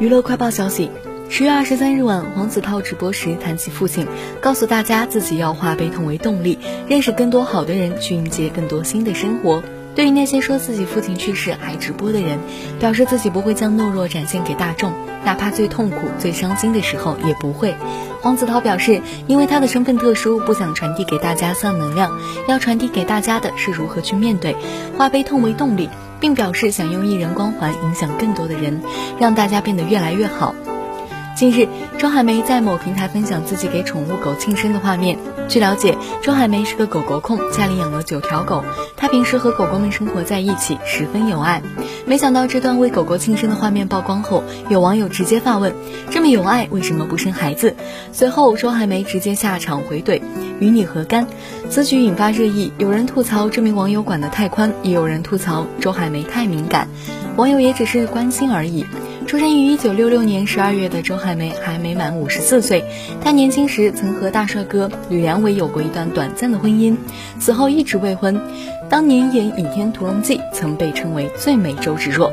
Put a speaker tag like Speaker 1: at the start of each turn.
Speaker 1: 娱乐快报消息：十月二十三日晚，黄子韬直播时谈起父亲，告诉大家自己要化悲痛为动力，认识更多好的人，去迎接更多新的生活。对于那些说自己父亲去世还直播的人，表示自己不会将懦弱展现给大众，哪怕最痛苦、最伤心的时候也不会。黄子韬表示，因为他的身份特殊，不想传递给大家丧能量，要传递给大家的是如何去面对，化悲痛为动力。并表示想用艺人光环影响更多的人，让大家变得越来越好。近日，周海媚在某平台分享自己给宠物狗庆生的画面。据了解，周海媚是个狗狗控，家里养了九条狗，她平时和狗狗们生活在一起，十分有爱。没想到这段为狗狗庆生的画面曝光后，有网友直接发问：“这么有爱，为什么不生孩子？”随后，周海媚直接下场回怼：“与你何干？”此举引发热议，有人吐槽这名网友管得太宽，也有人吐槽周海媚太敏感。网友也只是关心而已。出生于一九六六年十二月的周海媚还没满五十四岁。她年轻时曾和大帅哥吕良伟有过一段短暂的婚姻，此后一直未婚。当年演《倚天屠龙记》曾被称为最美周芷若。